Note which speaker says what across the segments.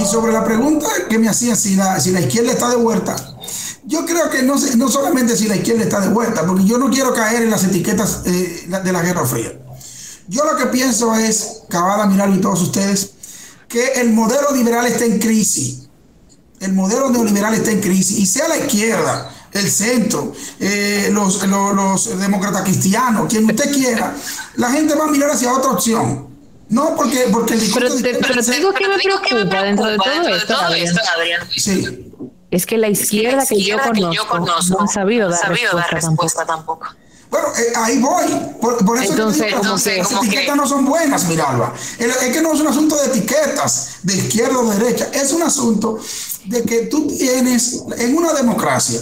Speaker 1: Y sobre la pregunta que me hacía si la, si la izquierda está de vuelta, yo creo que no, no solamente si la izquierda está de vuelta, porque yo no quiero caer en las etiquetas eh, de la Guerra Fría. Yo lo que pienso es, Cabada, Miral y todos ustedes, que el modelo liberal está en crisis. El modelo neoliberal está en crisis. Y sea la izquierda, el centro, eh, los, los demócratas cristianos, quien usted quiera, la gente va a mirar hacia otra opción. No, porque, porque el
Speaker 2: Pero te, pero te digo que me preocupa dentro de todo esto, Adrián.
Speaker 1: Sí.
Speaker 2: Es que la izquierda que yo conozco no ha sabido dar respuesta tampoco.
Speaker 1: Bueno, eh, ahí voy. Por, por eso
Speaker 2: Entonces,
Speaker 1: digo que
Speaker 2: como
Speaker 1: las
Speaker 2: que-
Speaker 1: etiquetas no son buenas, Miralba. El- Es que no es un asunto de etiquetas, de izquierda o de derecha. Es un asunto de que tú tienes en una democracia,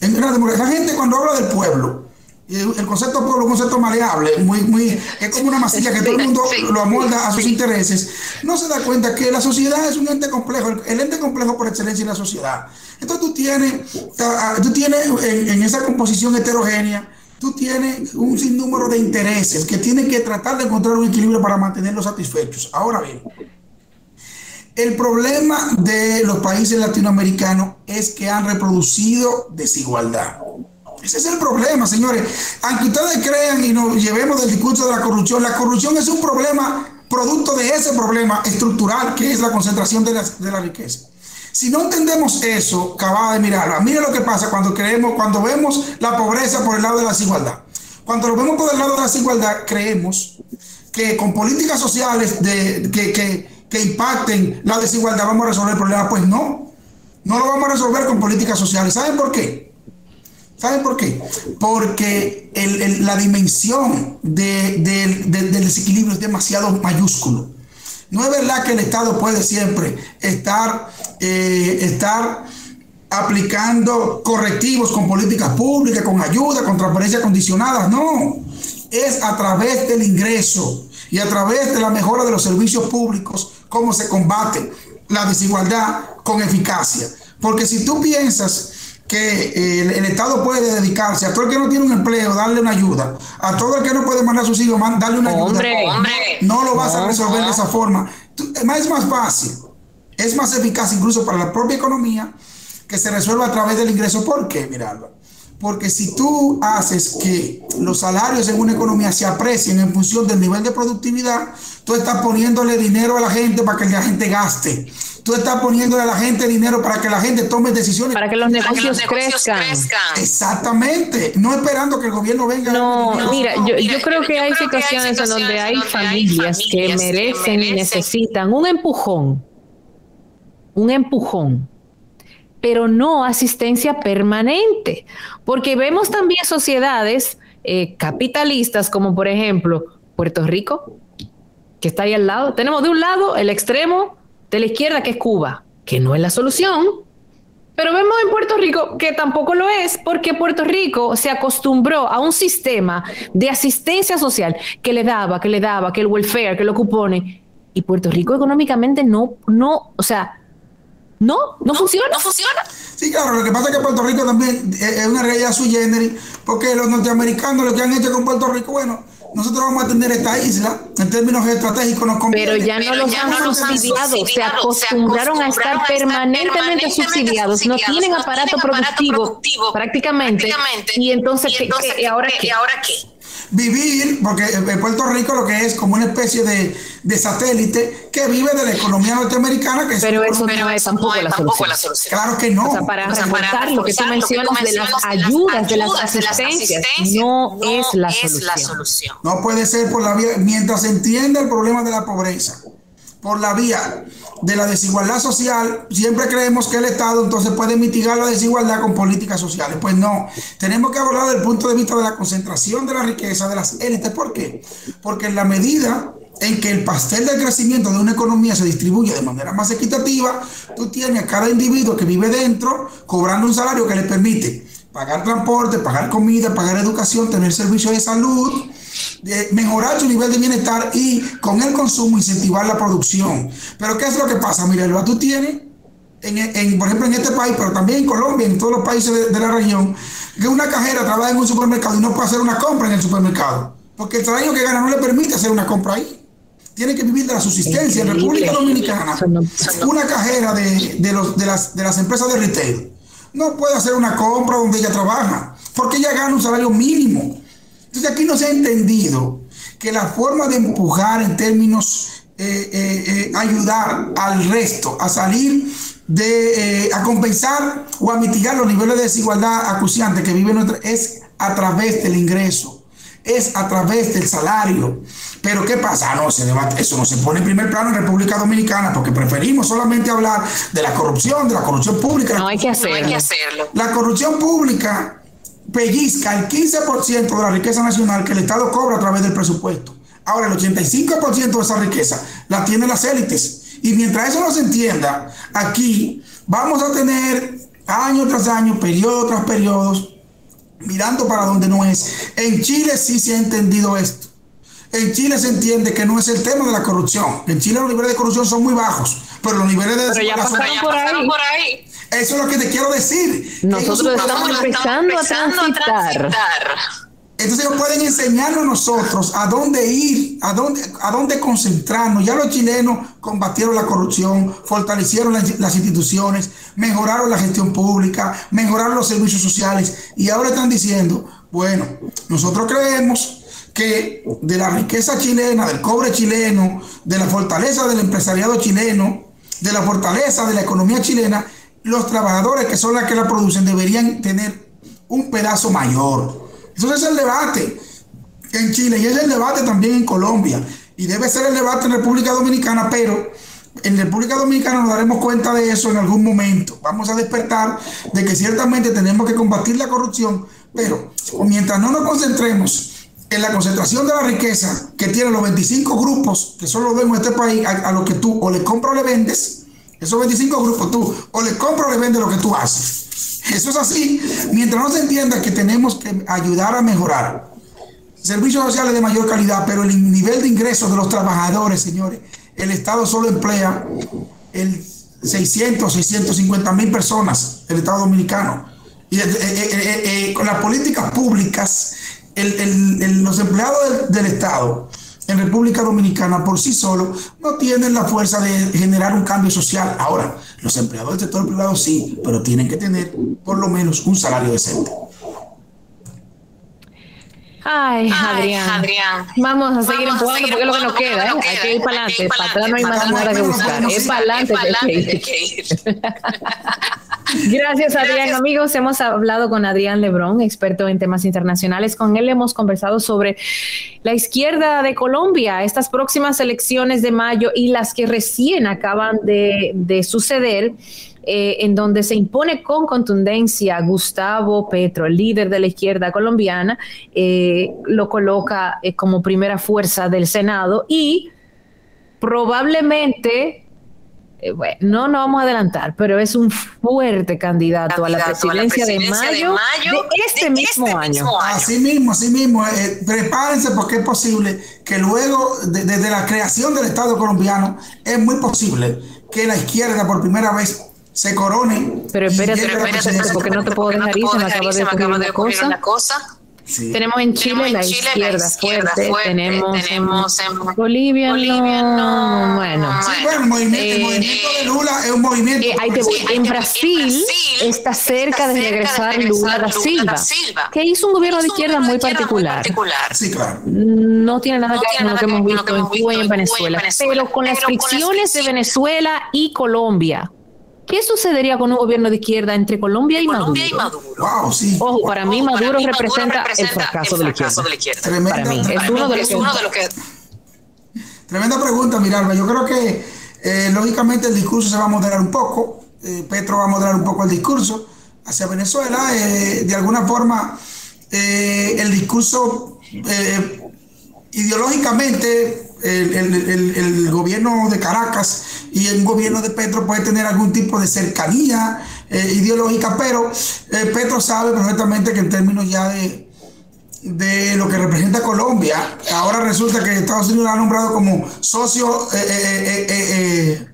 Speaker 1: en una democracia, la gente cuando habla del pueblo, el concepto pueblo es un concepto maleable, muy, muy, es como una masilla que todo el mundo lo amolda a sus intereses, no se da cuenta que la sociedad es un ente complejo, el, el ente complejo por excelencia es la sociedad. Entonces tú tienes, tú tienes en, en esa composición heterogénea, tú tienes un sinnúmero de intereses que tienen que tratar de encontrar un equilibrio para mantenerlos satisfechos. Ahora bien, el problema de los países latinoamericanos es que han reproducido desigualdad. Ese es el problema, señores. Aunque ustedes crean y nos llevemos del discurso de la corrupción, la corrupción es un problema producto de ese problema estructural que es la concentración de la, riqueza. Si no entendemos eso, acababa de mirarlo. Mire lo que pasa cuando creemos, cuando vemos la pobreza por el lado de la desigualdad. Cuando lo vemos por el lado de la desigualdad, creemos que con políticas sociales que, que impacten la desigualdad vamos a resolver el problema. Pues no, no lo vamos a resolver con políticas sociales. ¿Saben por qué? ¿Saben por qué? Porque la dimensión de- del- desequilibrio es demasiado mayúsculo. No es verdad que el Estado puede siempre estar, eh, estar aplicando correctivos con políticas públicas, con ayuda, con transparencia condicionadas. No, es a través del ingreso y a través de la mejora de los servicios públicos cómo se combate la desigualdad con eficacia. Porque si tú piensas que eh, el, el Estado puede dedicarse a todo el que no tiene un empleo, darle una ayuda, a todo el que no puede mandar a sus hijos, darle una
Speaker 2: Hombre,
Speaker 1: ayuda,
Speaker 2: hombre.
Speaker 1: no, no lo vas a
Speaker 2: No,
Speaker 1: resolver
Speaker 2: no.
Speaker 1: de esa forma. Es más- es más fácil, es más eficaz incluso para la propia economía que se resuelva a través del ingreso. ¿Por qué? Mirarlo. Porque si tú haces que los salarios en una economía se aprecien en función del nivel de productividad, tú estás poniéndole dinero a la gente para que la gente gaste. Tú estás poniéndole a la gente dinero para que la gente tome decisiones.
Speaker 2: Para que los negocios crezcan.
Speaker 1: Exactamente. No esperando que el gobierno venga.
Speaker 2: No, mira, yo, yo creo que hay situaciones en donde hay familias que merecen y necesitan un empujón, un empujón, pero no asistencia permanente, porque vemos también sociedades eh, capitalistas como por ejemplo Puerto Rico, que está ahí al lado. Tenemos de un lado el extremo de la izquierda que es Cuba, que no es la solución, pero vemos en Puerto Rico que tampoco lo es, porque Puerto Rico se acostumbró a un sistema de asistencia social que le daba, que le daba, que el welfare, que los cupones, y Puerto Rico económicamente no, no, o sea, no, no, funciona. No funciona.
Speaker 1: Sí, claro, lo que pasa es que Puerto Rico también es es una realidad sui generis, porque los norteamericanos lo que han hecho con Puerto Rico, bueno, nosotros vamos a atender esta isla en términos estratégicos, nos conviene.
Speaker 2: Pero ya no los han subsidiado, se acostumbraron a estar permanentemente subsidiados, no tienen aparato productivo prácticamente, y entonces, ¿qué- qué- ahora qué?
Speaker 1: Vivir, porque Puerto Rico lo que es como una especie de, de satélite que vive de la economía norteamericana. Que es
Speaker 2: Pero
Speaker 1: una
Speaker 2: eso no es tampoco la solución.
Speaker 1: Claro que no.
Speaker 2: O sea, para reforzar lo que tú mencionas de las ayudas, de las asistencias, no es la solución.
Speaker 1: No puede ser por la vía, mientras se entienda el problema de la pobreza, por la vía de la desigualdad social, siempre creemos que el Estado entonces puede mitigar la desigualdad con políticas sociales. Pues no, tenemos que hablar desde el punto de vista de la concentración de la riqueza de las élites. ¿Por qué? Porque en la medida en que el pastel del crecimiento de una economía se distribuye de manera más equitativa, tú tienes a cada individuo que vive dentro cobrando un salario que le permite pagar transporte, pagar comida, pagar educación, tener servicios de salud, mejorar su nivel de bienestar y con el consumo incentivar la producción. Pero ¿qué es lo que pasa? Mira, tú tienes, en, por ejemplo, en este país, pero también en Colombia, en todos los países de, de la región, que una cajera trabaja en un supermercado y no puede hacer una compra en el supermercado, porque el salario que gana no le permite hacer una compra ahí tiene que vivir de la subsistencia. En República Dominicana, una cajera de, de, los, de, las, de las empresas de retail no puede hacer una compra donde ella trabaja, porque ella gana un salario mínimo. Entonces aquí no se ha entendido que la forma de empujar en términos eh, eh, eh, ayudar al resto a salir de a compensar o a mitigar los niveles de desigualdad acuciante que vive nuestra es a través del ingreso es a través del salario. Pero ¿qué pasa? No, se debate, eso no se pone en primer plano en República Dominicana porque preferimos solamente hablar de la corrupción, de la corrupción pública.
Speaker 2: No hay que hacerlo.
Speaker 1: La corrupción pública pellizca el 15% de la riqueza nacional que el Estado cobra a través del presupuesto. Ahora, el 85% de esa riqueza la tienen las élites. Y mientras eso no se entienda, aquí vamos a tener año tras año, periodo tras periodo, mirando para donde no es. En Chile sí se ha entendido esto. En Chile se entiende que no es el tema de la corrupción. En Chile los niveles de corrupción son muy bajos, pero los niveles de
Speaker 2: pero ya pasaron, por, ahí.
Speaker 1: Eso es lo que te quiero decir.
Speaker 2: Nosotros estamos empezando, a transitar.
Speaker 1: Entonces ellos pueden enseñarnos nosotros a dónde ir, a dónde, a dónde concentrarnos. Ya los chilenos combatieron la corrupción, fortalecieron las, instituciones, mejoraron la gestión pública, mejoraron los servicios sociales y ahora están diciendo, bueno, nosotros creemos que de la riqueza chilena, del cobre chileno, de la fortaleza del empresariado chileno, de la fortaleza de la economía chilena, los trabajadores que son los que la producen deberían tener un pedazo mayor. Eso es el debate en Chile y es el debate también en Colombia. Y debe ser el debate en República Dominicana, pero en República Dominicana nos daremos cuenta de eso en algún momento. Vamos a despertar de que ciertamente tenemos que combatir la corrupción, pero mientras no nos concentremos en la concentración de la riqueza que tienen los 25 grupos que solo vemos en este país, a, lo que tú o le compras o le vendes, esos 25 grupos tú o le compras o le vendes lo que tú haces. Eso es así. Mientras no se entienda que tenemos que ayudar a mejorar servicios sociales de mayor calidad, pero el nivel de ingresos de los trabajadores, señores, el Estado solo emplea el 600, 650 mil personas, el Estado dominicano. Y eh, eh, eh, con las políticas públicas, los empleados del Estado en República Dominicana por sí solos no tienen la fuerza de generar un cambio social. Ahora, los empleados del sector privado sí, pero tienen que tener por lo menos un salario decente.
Speaker 2: Ay, Adrián. Vamos a seguir empujando porque es lo que nos queda. ¿eh? Hay que ir para adelante. Para atrás no hay más nada que buscar. Es para adelante que ir. Gracias, Adrián. Amigos, hemos hablado con Adrián Lebrón, experto en temas internacionales. Con él hemos conversado sobre la izquierda de Colombia, estas próximas elecciones de mayo y las que recién acaban de, suceder. Eh, en donde se impone con contundencia Gustavo Petro, el líder de la izquierda colombiana, eh, lo coloca eh, como primera fuerza del Senado y probablemente eh, bueno, no, no vamos a adelantar, pero es un fuerte candidato, a, la presidencia, de, mayo, de, este, mismo, este año.
Speaker 1: Así mismo, así mismo. Eh, prepárense porque es posible que luego, desde la creación del Estado colombiano, es muy posible que la izquierda por primera vez se corone.
Speaker 2: Pero espérate, espérate, porque no te puedo dejar ir, se me acaba de ocurrir una cosa. Tenemos en Chile, la, izquierda fuerte, tenemos, en Bolivia, no, bueno.
Speaker 1: el, movimiento, de Lula es un movimiento.
Speaker 2: Eh, en, Brasil, está cerca de regresar Lula da Silva, que hizo un gobierno de izquierda muy particular.
Speaker 1: Sí, claro.
Speaker 2: No tiene nada que ver con lo que hemos visto en Cuba y en Venezuela, pero con las fricciones de Venezuela y Colombia ¿Qué sucedería con un gobierno de izquierda entre Colombia, y, Maduro?
Speaker 1: Wow, sí.
Speaker 2: Ojo, para mí Maduro, representa, el fracaso, de, la izquierda. Tremenda, para mí, es uno de, los, que...
Speaker 1: Tremenda pregunta, Miralba. Yo creo que eh, lógicamente el discurso se va a moderar un poco. Eh, Petro va a moderar un poco el discurso hacia Venezuela. Eh, de alguna forma, el discurso ideológicamente el, gobierno de Caracas y el gobierno de Petro puede tener algún tipo de cercanía eh, ideológica, pero eh, Petro sabe perfectamente que en términos ya de, de lo que representa Colombia, ahora resulta que Estados Unidos lo ha nombrado como socio, eh,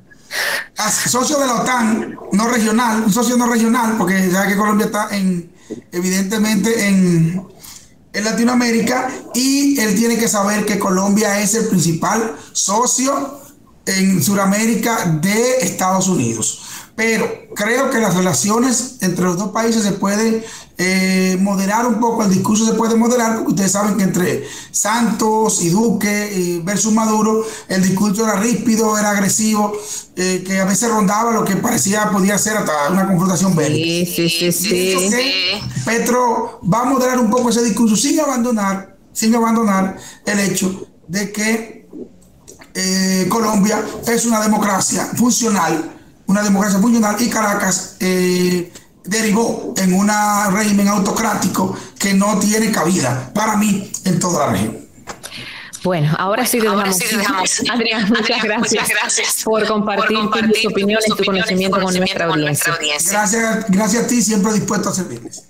Speaker 1: socio de la OTAN, no regional, un socio no regional, porque ya que Colombia está en, evidentemente en en Latinoamérica y él tiene que saber que Colombia es el principal socio en Sudamérica de Estados Unidos. Pero creo que las relaciones entre los dos países se pueden eh, moderar un poco, el discurso se puede moderar, porque ustedes saben que entre Santos y Duque versus Maduro, el discurso era ríspido, era agresivo, eh, que a veces rondaba lo que parecía podía ser hasta una confrontación bélica.
Speaker 2: Sí, sí, sí,
Speaker 1: Petro va a moderar un poco ese discurso sin abandonar, sin abandonar el hecho de que eh, Colombia es una democracia funcional una democracia funcional y Caracas eh, derivó en un régimen autocrático que no tiene cabida para mí en toda la región.
Speaker 2: Bueno, ahora sí dejamos. Adrián, muchas, gracias, por compartir, tus opiniones, tu conocimiento, con, nuestra audiencia.
Speaker 1: Gracias, gracias a ti, siempre dispuesto a servirles.